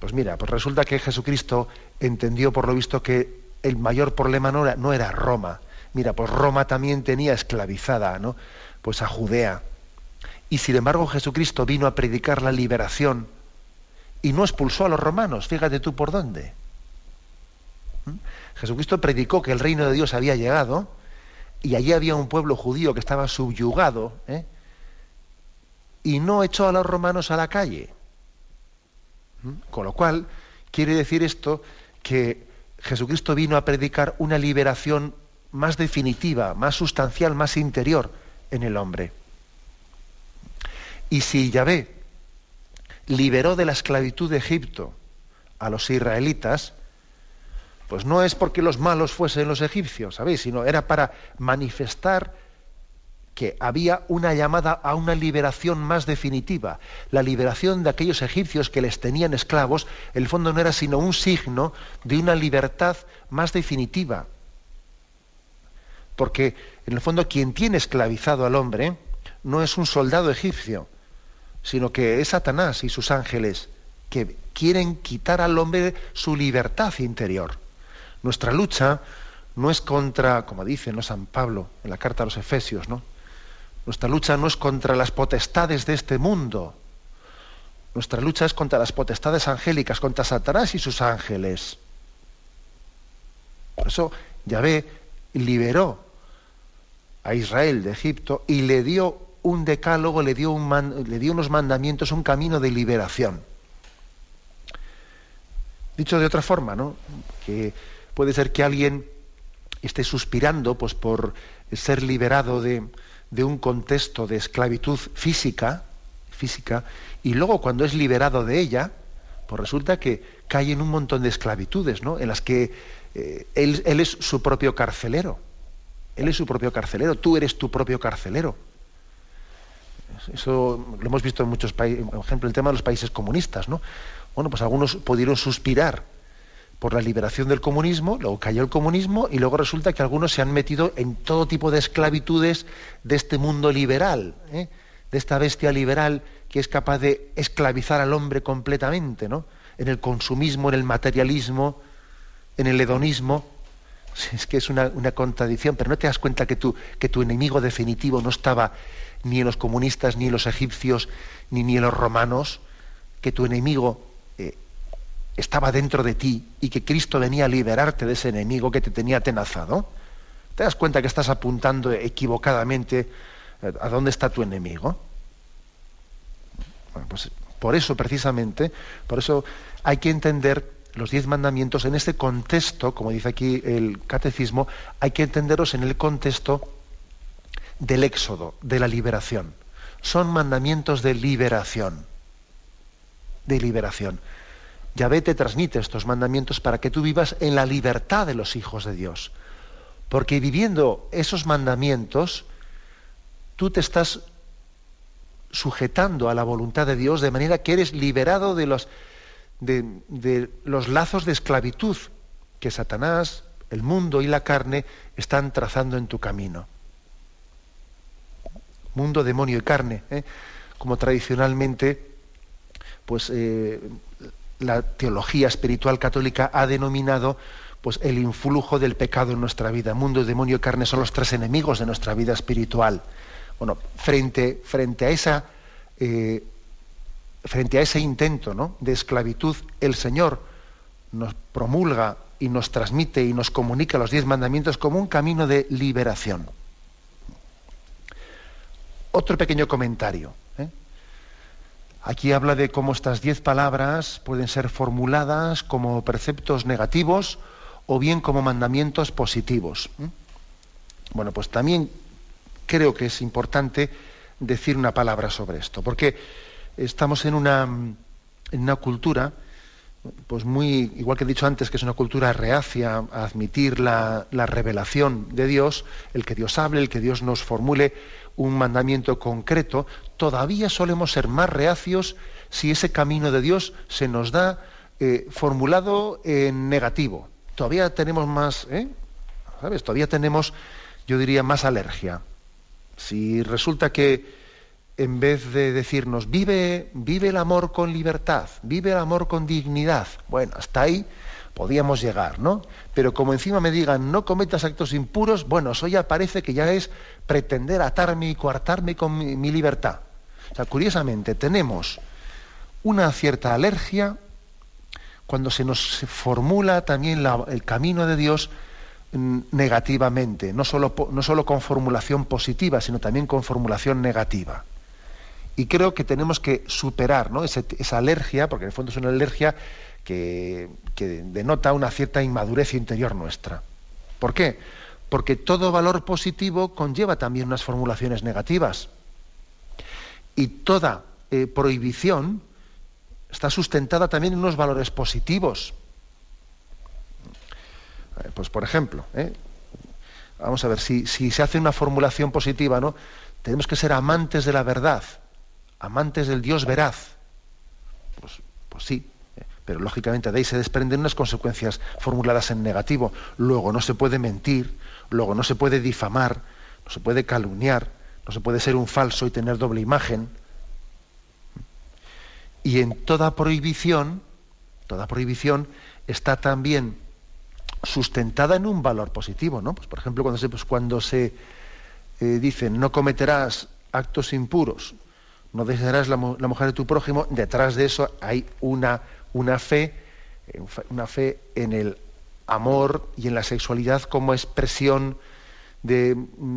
pues mira, pues resulta que Jesucristo entendió por lo visto que el mayor problema no era, no era Roma. Mira, pues Roma también tenía esclavizada, ¿no? Pues a Judea. Y sin embargo Jesucristo vino a predicar la liberación y no expulsó a los romanos, fíjate tú por dónde. ¿Mm? Jesucristo predicó que el reino de Dios había llegado y allí había un pueblo judío que estaba subyugado ¿eh? y no echó a los romanos a la calle. ¿Mm? Con lo cual, quiere decir esto que Jesucristo vino a predicar una liberación más definitiva, más sustancial, más interior en el hombre. Y si Yahvé liberó de la esclavitud de Egipto a los israelitas, pues no es porque los malos fuesen los egipcios, ¿sabéis? Sino era para manifestar que había una llamada a una liberación más definitiva. La liberación de aquellos egipcios que les tenían esclavos, el fondo no era sino un signo de una libertad más definitiva. Porque en el fondo quien tiene esclavizado al hombre no es un soldado egipcio, sino que es Satanás y sus ángeles que quieren quitar al hombre su libertad interior. Nuestra lucha no es contra, como dice ¿no? San Pablo en la carta a los Efesios, ¿no? Nuestra lucha no es contra las potestades de este mundo. Nuestra lucha es contra las potestades angélicas, contra Satanás y sus ángeles. Por eso Yahvé liberó a Israel de Egipto y le dio un decálogo, le dio, un le dio unos mandamientos, un camino de liberación. Dicho de otra forma, ¿no? Que puede ser que alguien esté suspirando pues, por ser liberado de, de un contexto de esclavitud física, física, y luego cuando es liberado de ella, pues resulta que cae en un montón de esclavitudes, ¿no? En las que eh, él, es su propio carcelero. Él es su propio carcelero, tú eres tu propio carcelero. Eso lo hemos visto en muchos países, por ejemplo, el tema de los países comunistas, ¿no? Bueno, pues algunos pudieron suspirar por la liberación del comunismo, luego cayó el comunismo y luego resulta que algunos se han metido en todo tipo de esclavitudes de este mundo liberal, ¿eh? de esta bestia liberal que es capaz de esclavizar al hombre completamente, ¿no? En el consumismo, en el materialismo, en el hedonismo. Es que es una, contradicción, pero no te das cuenta que tu, que tu enemigo definitivo no estaba ni en los comunistas, ni en los egipcios, ni, ni en los romanos, que tu enemigo eh, estaba dentro de ti y que Cristo venía a liberarte de ese enemigo que te tenía atenazado, ¿te das cuenta que estás apuntando equivocadamente eh, a dónde está tu enemigo? Bueno, pues por eso precisamente, por eso hay que entender los diez mandamientos en este contexto, como dice aquí el catecismo, hay que entenderlos en el contexto del éxodo, de la liberación. Son mandamientos de liberación. De liberación. Yahvé te transmite estos mandamientos para que tú vivas en la libertad de los hijos de Dios. Porque viviendo esos mandamientos, tú te estás sujetando a la voluntad de Dios de manera que eres liberado de los, de, los lazos de esclavitud que Satanás, el mundo y la carne están trazando en tu camino. Mundo, demonio y carne, ¿eh? como tradicionalmente pues eh, la teología espiritual católica ha denominado pues el influjo del pecado en nuestra vida. Mundo, demonio y carne son los tres enemigos de nuestra vida espiritual. Bueno, frente, frente a esa eh, frente a ese intento de esclavitud, el Señor nos promulga y nos transmite y nos comunica los diez mandamientos como un camino de liberación. Otro pequeño comentario. Aquí habla de cómo estas diez palabras pueden ser formuladas como preceptos negativos o bien como mandamientos positivos. Bueno, pues también creo que es importante decir una palabra sobre esto, porque estamos en una, cultura, pues muy, igual que he dicho antes, que es una cultura reacia a admitir la, la revelación de Dios, el que Dios hable, el que Dios nos formule un mandamiento concreto, todavía solemos ser más reacios si ese camino de Dios se nos da eh, formulado en negativo. Todavía tenemos más, ¿eh? ¿sabes? Todavía tenemos, yo diría, más alergia. Si resulta que en vez de decirnos vive, vive el amor con libertad, vive el amor con dignidad, bueno, hasta ahí podíamos llegar, ¿no? Pero como encima me digan no cometas actos impuros, bueno, eso ya parece que ya es pretender atarme y coartarme con mi, libertad. O sea, curiosamente, tenemos una cierta alergia cuando se nos formula también el camino de Dios mm, negativamente, no solo, no solo con formulación positiva, sino también con formulación negativa. Y creo que tenemos que superar esa alergia, porque en el fondo es una alergia que, denota una cierta inmadurez interior nuestra. ¿Por qué? Porque todo valor positivo conlleva también unas formulaciones negativas. Y toda eh, prohibición está sustentada también en unos valores positivos. Pues por ejemplo, ¿eh? vamos a ver, si, si se hace una formulación positiva, ¿no? Tenemos que ser amantes de la verdad, amantes del Dios veraz. Pues, pues sí, eh, pero lógicamente de ahí se desprenden unas consecuencias formuladas en negativo. Luego no se puede mentir, luego no se puede difamar, no se puede calumniar, no se puede ser un falso y tener doble imagen. Y en toda prohibición, toda prohibición está también sustentada en un valor positivo, ¿no? Pues por ejemplo, cuando se, pues cuando se eh, dicen no cometerás actos impuros, no desearás la, mujer de tu prójimo, detrás de eso hay una, una fe, eh, una fe en el amor y en la sexualidad como expresión de,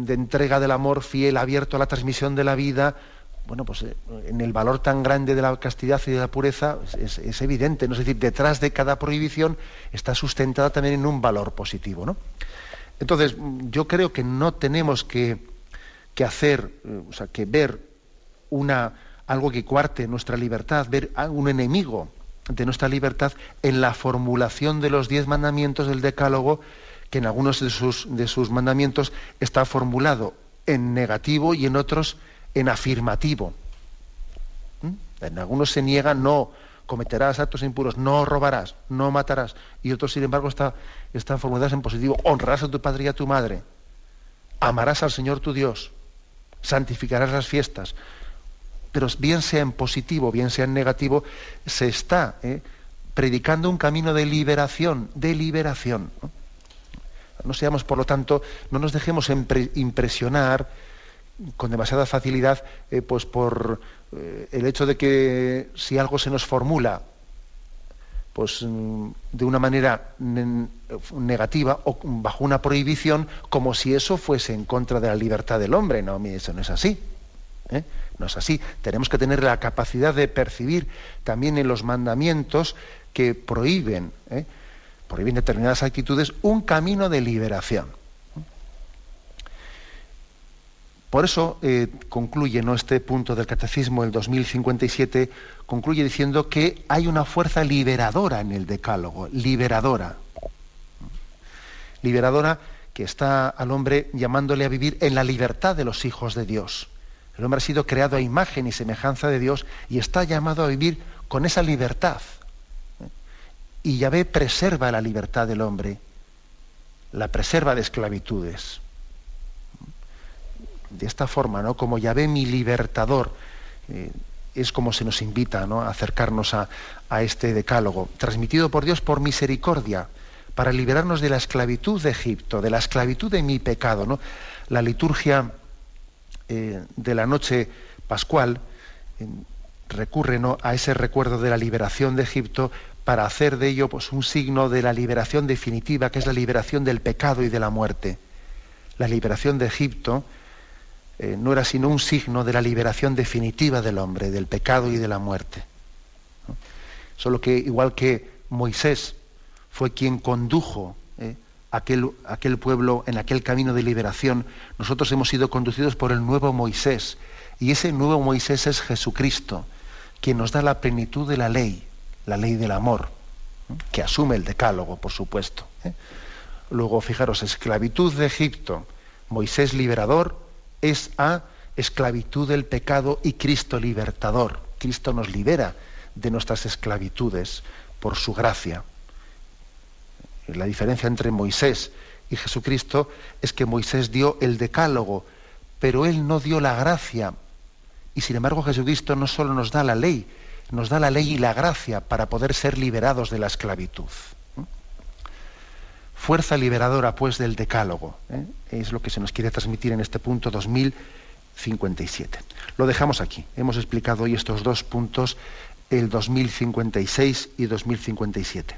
entrega del amor fiel, abierto a la transmisión de la vida, bueno, pues eh, en el valor tan grande de la castidad y de la pureza es, evidente, ¿no? es decir, detrás de cada prohibición está sustentada también en un valor positivo, ¿no? Entonces, yo creo que no tenemos que, que hacer, eh, o sea, que ver una, algo que cuarte nuestra libertad, ver a un enemigo de nuestra libertad en la formulación de los diez mandamientos del Decálogo, que en algunos de sus, de sus mandamientos está formulado en negativo y en otros en afirmativo. ¿Mm? En algunos se niega no cometerás actos impuros, no robarás, no matarás, y otros, sin embargo, está, están formuladas en positivo, honrarás a tu padre y a tu madre, amarás al Señor tu Dios, santificarás las fiestas. Pero bien sea en positivo, bien sea en negativo, se está ¿eh? predicando un camino de liberación, de liberación. ¿no? seamos, por lo tanto, no nos dejemos impresionar con demasiada facilidad eh, pues por eh, el hecho de que si algo se nos formula pues mm, de una manera negativa o bajo una prohibición como si eso fuese en contra de la libertad del hombre no eso no es así. No es así tenemos que tener la capacidad de percibir también en los mandamientos que prohíben prohíben determinadas actitudes un camino de liberación Por eso eh, concluye ¿no? este punto del Catecismo, el 2057, concluye diciendo que hay una fuerza liberadora en el Decálogo, liberadora. Liberadora que está al hombre llamándole a vivir en la libertad de los hijos de Dios. El hombre ha sido creado a imagen y semejanza de Dios y está llamado a vivir con esa libertad. Y Yahvé preserva la libertad del hombre, la preserva de esclavitudes de esta forma, ¿no? Como ve mi libertador, eh, es como se nos invita ¿no? a acercarnos a, este decálogo, transmitido por Dios por misericordia, para liberarnos de la esclavitud de Egipto, de la esclavitud de mi pecado. ¿no? La liturgia eh, de la noche pascual eh, recurre a ese recuerdo de la liberación de Egipto para hacer de ello pues, un signo de la liberación definitiva, que es la liberación del pecado y de la muerte. La liberación de Egipto eh, no era sino un signo de la liberación definitiva del hombre, del pecado y de la muerte. Solo que igual que Moisés fue quien condujo aquel, aquel pueblo en aquel camino de liberación, nosotros hemos sido conducidos por el nuevo Moisés. Y ese nuevo Moisés es Jesucristo, quien nos da la plenitud de la ley, la ley del amor, que asume el decálogo, por supuesto. ¿eh? Luego, fijaros, esclavitud de Egipto, Moisés liberador, es a esclavitud del pecado y Cristo libertador. Cristo nos libera de nuestras esclavitudes por su gracia. La diferencia entre Moisés y Jesucristo es que Moisés dio el decálogo, pero él no dio la gracia. Y sin embargo Jesucristo no solo nos da la ley, nos da la ley y la gracia para poder ser liberados de la esclavitud. Fuerza liberadora, pues, del decálogo. ¿eh? Es lo que se nos quiere transmitir en este punto 2057. Lo dejamos aquí. Hemos explicado hoy estos dos puntos, el 2056 y 2057.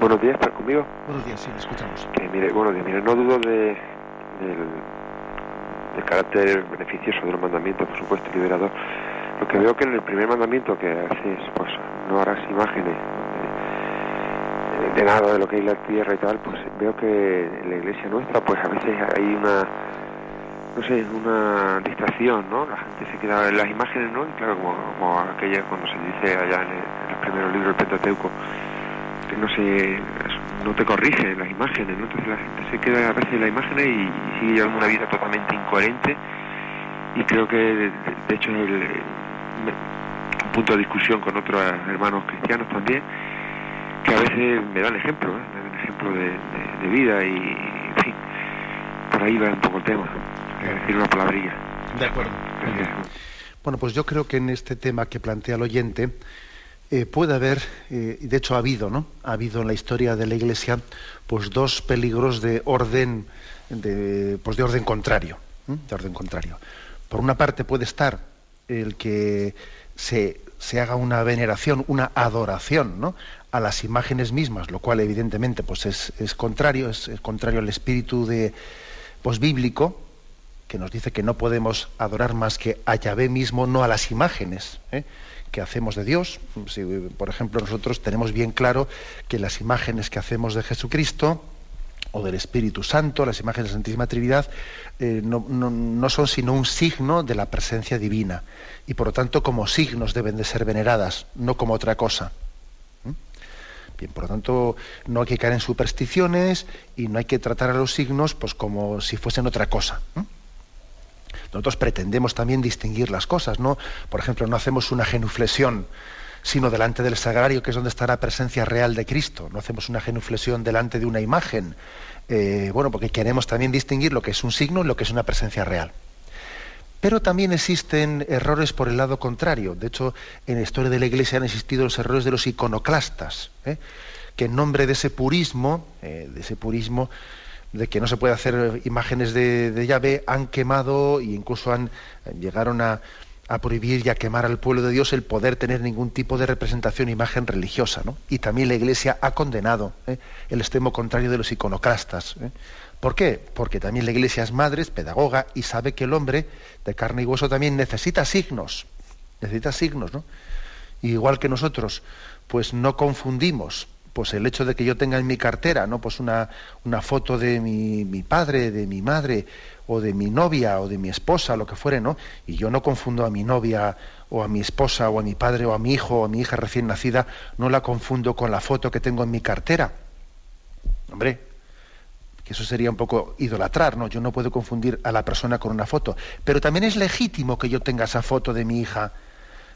Buenos días, ¿estás conmigo? Buenos días, sí, le escuchamos. Que mire, bueno, mire, no dudo de, del, del, carácter beneficioso de los mandamientos, por supuesto, liberador. Lo que veo que en el primer mandamiento que haces, pues no harás imágenes de, de, nada de lo que hay en la tierra y tal, pues veo que en la iglesia nuestra, pues a veces hay una, no sé, una distracción, ¿no? La gente se queda en las imágenes, ¿no? Y claro, como, como aquella cuando se dice allá en, el, en los primeros libros del Pentateuco, que no se no te corrige las imágenes, ¿no? Entonces la gente se queda a veces en las imágenes y, y sigue llevando una vida totalmente incoherente y creo que de, de hecho el, un punto de discusión con otros hermanos cristianos también que a veces me dan ejemplo, ¿eh? me dan ejemplo de, de, de, vida y en fin, por ahí va un poco el tema, decir una palabrilla. De acuerdo. Bueno, pues yo creo que en este tema que plantea el oyente, eh, puede haber, eh, de hecho ha habido, ¿no? Ha habido en la historia de la Iglesia, pues dos peligros de orden, de, pues de orden contrario, de orden contrario. Por una parte puede estar el que se, se haga una veneración, una adoración, ¿no? a las imágenes mismas, lo cual evidentemente pues es, es contrario, es, es, contrario al espíritu de pues, bíblico, que nos dice que no podemos adorar más que a Yahvé mismo, no a las imágenes. ¿eh? Que hacemos de Dios. Si, por ejemplo, nosotros tenemos bien claro que las imágenes que hacemos de Jesucristo o del Espíritu Santo, las imágenes de la Santísima Trinidad, eh, no, son sino un signo de la presencia divina y por lo tanto como signos deben de ser veneradas, no como otra cosa. ¿Mm? Bien, por lo tanto, no hay que caer en supersticiones y no hay que tratar a los signos pues como si fuesen otra cosa. ¿Mm? Nosotros pretendemos también distinguir las cosas, ¿no? Por ejemplo, no hacemos una genuflexión, sino delante del sagrario, que es donde está la presencia real de Cristo. No hacemos una genuflexión delante de una imagen. Eh, bueno, porque queremos también distinguir lo que es un signo y lo que es una presencia real. Pero también existen errores por el lado contrario. De hecho, en la historia de la Iglesia han existido los errores de los iconoclastas, ¿eh? que en nombre de ese purismo, eh, de ese purismo, de que no se puede hacer imágenes de, de llave, han quemado e incluso han, llegaron a, a, prohibir y a quemar al pueblo de Dios el poder tener ningún tipo de representación, imagen religiosa. ¿no? Y también la Iglesia ha condenado ¿eh? el extremo contrario de los iconoclastas. ¿eh? ¿Por qué? Porque también la Iglesia es madre, es pedagoga y sabe que el hombre de carne y hueso también necesita signos. Necesita signos, ¿no? Igual que nosotros, pues no confundimos pues el hecho de que yo tenga en mi cartera no pues una, una foto de mi, mi, padre de mi madre o de mi novia o de mi esposa lo que fuere no y yo no confundo a mi novia o a mi esposa o a mi padre o a mi hijo o a mi hija recién nacida no la confundo con la foto que tengo en mi cartera. Hombre que eso sería un poco idolatrar no yo no puedo confundir a la persona con una foto. Pero también es legítimo que yo tenga esa foto de mi hija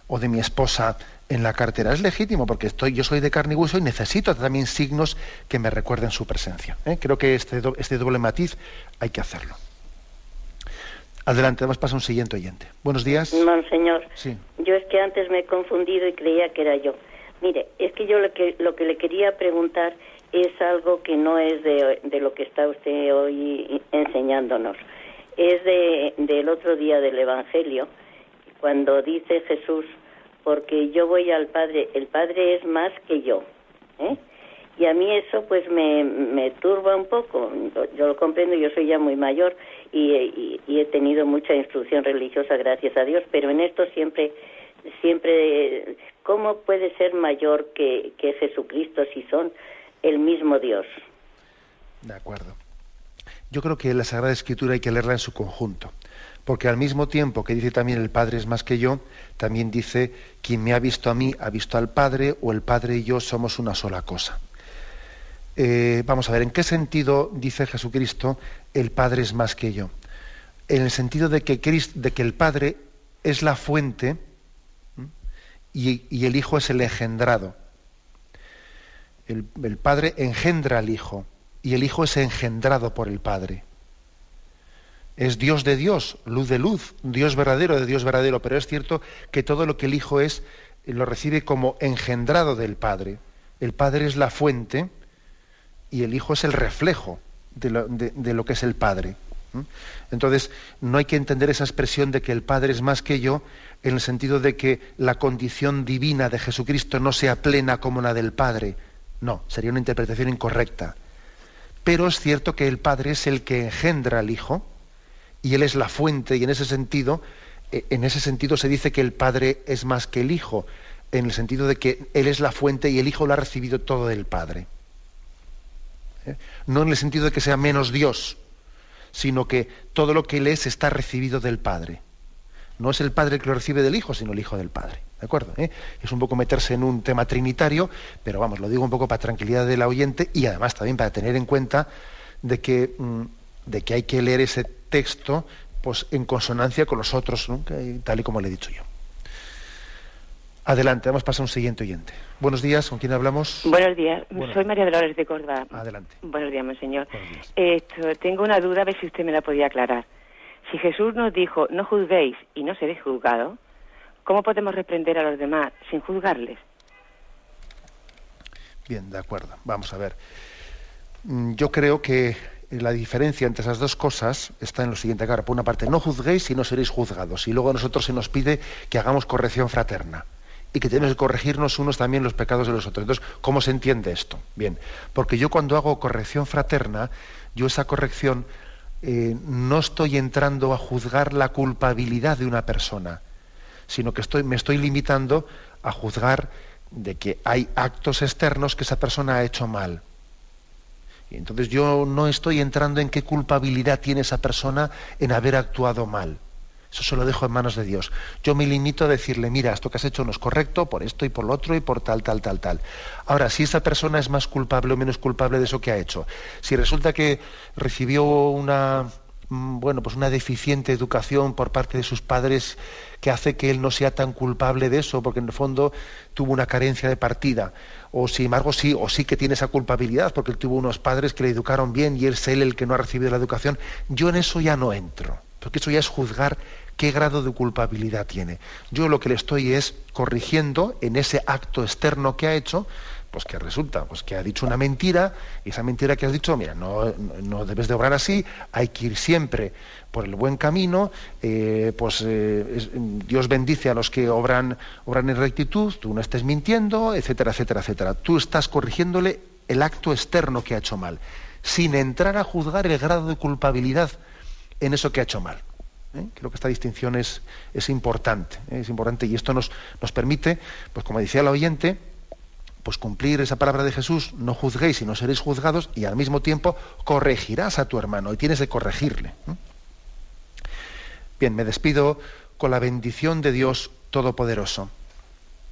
o de mi esposa en la cartera. Es legítimo porque estoy, yo soy de carne y hueso y necesito también signos que me recuerden su presencia. ¿eh? Creo que este, do, este doble matiz hay que hacerlo. Adelante, vamos a pasar a un siguiente oyente. Buenos días. Monseñor, sí. yo es que antes me he confundido y creía que era yo. Mire, es que yo lo que, lo que le quería preguntar es algo que no es de, de lo que está usted hoy enseñándonos. Es de, del otro día del Evangelio, cuando dice Jesús, porque yo voy al Padre, el Padre es más que yo. ¿eh? Y a mí eso pues me, me turba un poco. Yo lo comprendo, yo soy ya muy mayor y, y, y, he tenido mucha instrucción religiosa, gracias a Dios, pero en esto siempre, siempre, ¿cómo puede ser mayor que, que Jesucristo si son el mismo Dios? De acuerdo. Yo creo que la Sagrada Escritura hay que leerla en su conjunto, porque al mismo tiempo que dice también el Padre es más que yo, también dice quien me ha visto a mí ha visto al Padre o el Padre y yo somos una sola cosa. Eh, vamos a ver, ¿en qué sentido dice Jesucristo el Padre es más que yo? En el sentido de que, de que el Padre es la fuente y, el Hijo es el engendrado. El, el, Padre engendra al Hijo y el Hijo es engendrado por el Padre. Es Dios de Dios, luz de luz, Dios verdadero de Dios verdadero, pero es cierto que todo lo que el Hijo es lo recibe como engendrado del Padre. El Padre es la fuente y el Hijo es el reflejo de lo, que es el Padre. Entonces, no hay que entender esa expresión de que el Padre es más que yo en el sentido de que la condición divina de Jesucristo no sea plena como la del Padre. No, sería una interpretación incorrecta. Pero es cierto que el Padre es el que engendra al Hijo y Él es la fuente y en ese sentido, e, en ese sentido se dice que el Padre es más que el Hijo, en el sentido de que Él es la fuente y el Hijo lo ha recibido todo del Padre. ¿eh? No en el sentido de que sea menos Dios, sino que todo lo que Él es está recibido del Padre. No es el Padre que lo recibe del Hijo, sino el Hijo del Padre. ¿De acuerdo? ¿Eh? Es un poco meterse en un tema trinitario, pero vamos, lo digo un poco para tranquilidad del oyente y además también para tener en cuenta de que, mm, de que hay que leer ese texto pues, en consonancia con los otros, tal y como le he dicho yo. Adelante, vamos a pasar a un siguiente oyente. Buenos días, ¿con quién hablamos? Buenos días, soy María Dolores de Córdoba. Adelante. Buenos días, monseñor. Esto, tengo una duda, a ver si usted me la podía aclarar. Si Jesús nos dijo, no juzguéis y no seréis juzgados, ¿cómo podemos reprender a los demás sin juzgarles? Bien, de acuerdo. Vamos a ver. Mm, yo creo que la diferencia entre esas dos cosas está en lo siguiente. Claro, por una parte, no juzguéis y no seréis juzgados. Y luego a nosotros se nos pide que hagamos corrección fraterna y que tenemos que corregirnos unos también los pecados de los otros. Entonces, ¿cómo se entiende esto? Bien, porque yo cuando hago corrección fraterna, yo esa corrección eh, no estoy entrando a juzgar la culpabilidad de una persona, sino que me estoy limitando a juzgar de que hay actos externos que esa persona ha hecho mal. Entonces yo no estoy entrando en qué culpabilidad tiene esa persona en haber actuado mal. Eso se lo dejo en manos de Dios. Yo me limito a decirle, mira, esto que has hecho no es correcto por esto y por lo otro y por tal, tal, tal, tal. Ahora, si esa persona es más culpable o menos culpable de eso que ha hecho, si resulta que recibió una, mm, bueno, pues una deficiente educación por parte de sus padres que hace que él no sea tan culpable de eso, porque en el fondo tuvo una carencia de partida, o sin embargo sí, o sí que tiene esa culpabilidad, porque él tuvo unos padres que le educaron bien y es él el que no ha recibido la educación, yo en eso ya no entro, porque eso ya es juzgar qué grado de culpabilidad tiene. Yo lo que le estoy es corrigiendo en ese acto externo que ha hecho, pues que resulta, pues que ha dicho una mentira, y esa mentira que has dicho, mira, no, no debes de obrar así, hay que ir siempre por el buen camino, eh, pues eh, Dios bendice a los que obran, obran en rectitud, tú no estés mintiendo, etcétera, etcétera, etcétera. Tú estás corrigiéndole el acto externo que ha hecho mal, sin entrar a juzgar el grado de culpabilidad en eso que ha hecho mal. ¿eh? Creo que esta distinción es, es importante, es importante y esto nos, nos permite, pues como decía el oyente, pues cumplir esa palabra de Jesús, no juzguéis y no seréis juzgados, y al mismo tiempo corregirás a tu hermano y tienes que corregirle. Bien, me despido con la bendición de Dios Todopoderoso.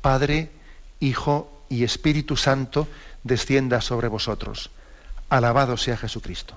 Padre, Hijo y Espíritu Santo, descienda sobre vosotros. Alabado sea Jesucristo.